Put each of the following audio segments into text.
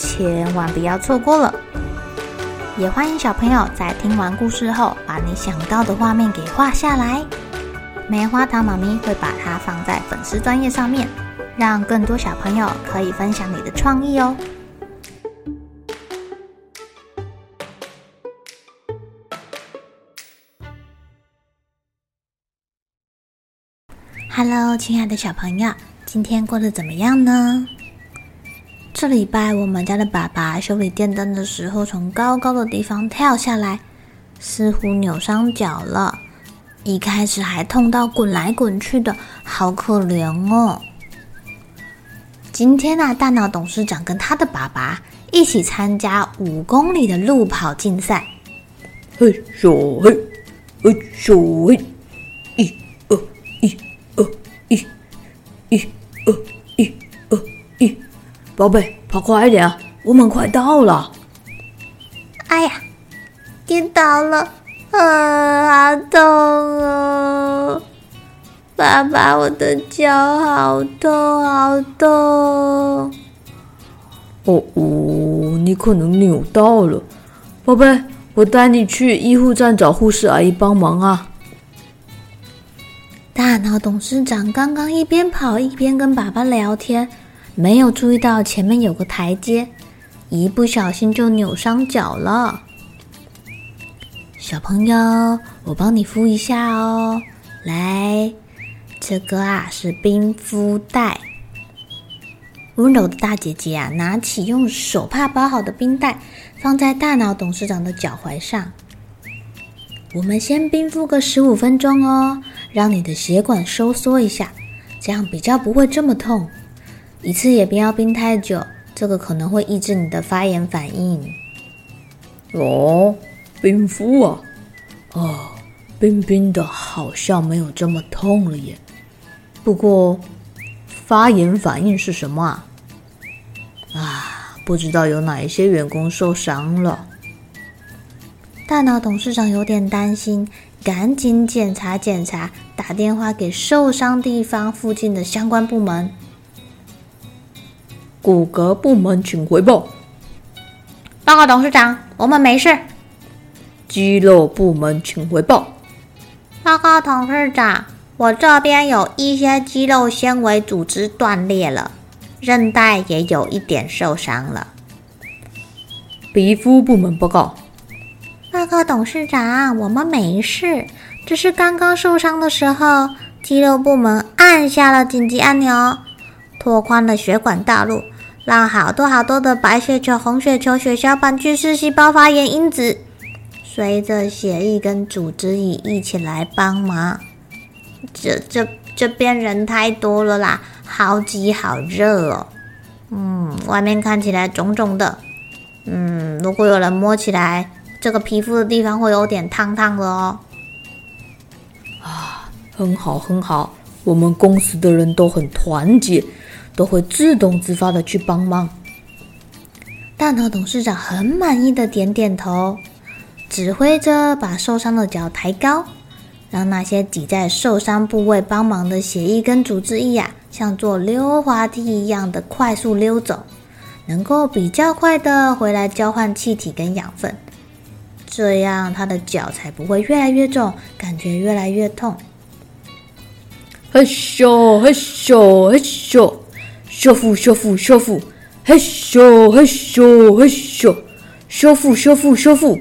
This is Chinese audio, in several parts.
千万不要错过了！也欢迎小朋友在听完故事后，把你想到的画面给画下来。棉花糖妈咪会把它放在粉丝专页上面，让更多小朋友可以分享你的创意哦。Hello，亲爱的小朋友，今天过得怎么样呢？这礼拜，我们家的爸爸修理电灯的时候，从高高的地方跳下来，似乎扭伤脚了。一开始还痛到滚来滚去的，好可怜哦。今天啊，大脑董事长跟他的爸爸一起参加五公里的路跑竞赛。嘿咻嘿，嘿咻嘿，一二一二一，一二。宝贝，跑快一点啊！我们快到了。哎呀，跌倒了，啊，好痛啊！爸爸，我的脚好痛，好痛。哦哦，你可能扭到了，宝贝，我带你去医护站找护士阿姨帮忙啊。大脑董事长刚刚一边跑一边跟爸爸聊天。没有注意到前面有个台阶，一不小心就扭伤脚了。小朋友，我帮你敷一下哦。来，这个啊是冰敷袋。温柔的大姐姐啊，拿起用手帕包好的冰袋，放在大脑董事长的脚踝上。我们先冰敷个十五分钟哦，让你的血管收缩一下，这样比较不会这么痛。一次也不要冰太久，这个可能会抑制你的发炎反应。哦，冰敷啊，哦，冰冰的，好像没有这么痛了耶。不过，发炎反应是什么啊？啊，不知道有哪一些员工受伤了。大脑董事长有点担心，赶紧检查检查，打电话给受伤地方附近的相关部门。骨骼部门请回报。报告董事长，我们没事。肌肉部门请回报。报告董事长，我这边有一些肌肉纤维组织断裂了，韧带也有一点受伤了。皮肤部门报告。报告董事长，我们没事，只是刚刚受伤的时候，肌肉部门按下了紧急按钮。拓宽了血管道路，让好多好多的白血球、红血球、血小板、巨噬细胞发炎因子随着血液跟组织液一起来帮忙。这、这、这边人太多了啦，好挤好热哦。嗯，外面看起来肿肿的。嗯，如果有人摸起来，这个皮肤的地方会有点烫烫的哦。啊，很好很好，我们公司的人都很团结。都会自动自发的去帮忙。大脑董事长很满意的点点头，指挥着把受伤的脚抬高，让那些挤在受伤部位帮忙的血液跟组织液啊，像坐溜滑梯一样的快速溜走，能够比较快的回来交换气体跟养分，这样他的脚才不会越来越重，感觉越来越痛。嘿咻嘿咻嘿咻。修复，修复，修复，嘿咻，嘿咻，嘿咻，修复，修复，修复。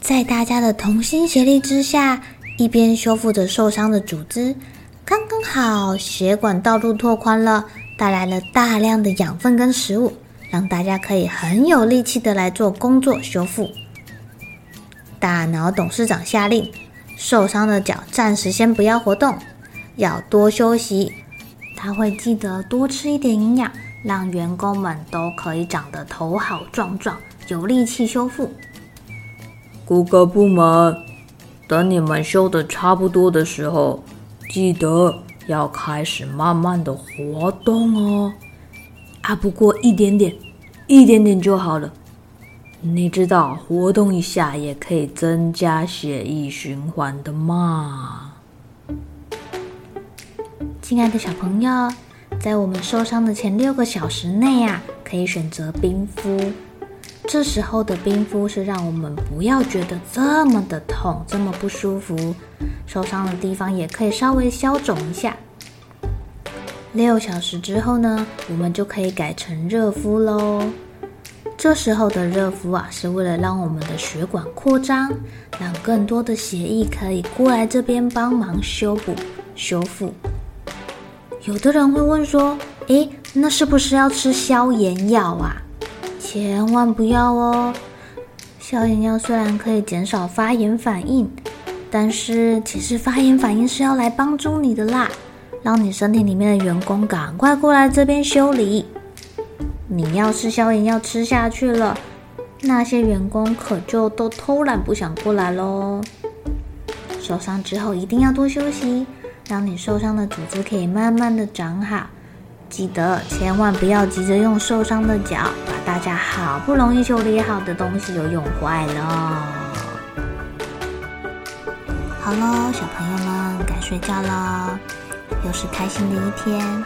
在大家的同心协力之下，一边修复着受伤的组织，刚刚好血管道路拓宽了，带来了大量的养分跟食物，让大家可以很有力气的来做工作修复。大脑董事长下令，受伤的脚暂时先不要活动，要多休息。他会记得多吃一点营养，让员工们都可以长得头好壮壮，有力气修复。各个部门，等你们修的差不多的时候，记得要开始慢慢的活动哦。啊，不过一点点，一点点就好了。你知道活动一下也可以增加血液循环的嘛？亲爱的小朋友，在我们受伤的前六个小时内啊，可以选择冰敷。这时候的冰敷是让我们不要觉得这么的痛，这么不舒服，受伤的地方也可以稍微消肿一下。六小时之后呢，我们就可以改成热敷喽。这时候的热敷啊，是为了让我们的血管扩张，让更多的血液可以过来这边帮忙修补、修复。有的人会问说：“诶，那是不是要吃消炎药啊？”千万不要哦！消炎药虽然可以减少发炎反应，但是其实发炎反应是要来帮助你的啦，让你身体里面的员工赶快过来这边修理。你要是消炎药吃下去了，那些员工可就都偷懒不想过来喽。受伤之后一定要多休息。让你受伤的组织可以慢慢的长好，记得千万不要急着用受伤的脚把大家好不容易修理好的东西又用坏了。好喽，小朋友们该睡觉了，又是开心的一天，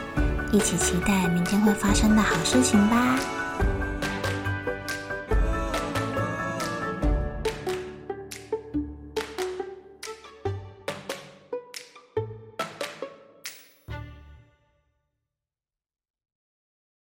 一起期待明天会发生的好事情吧。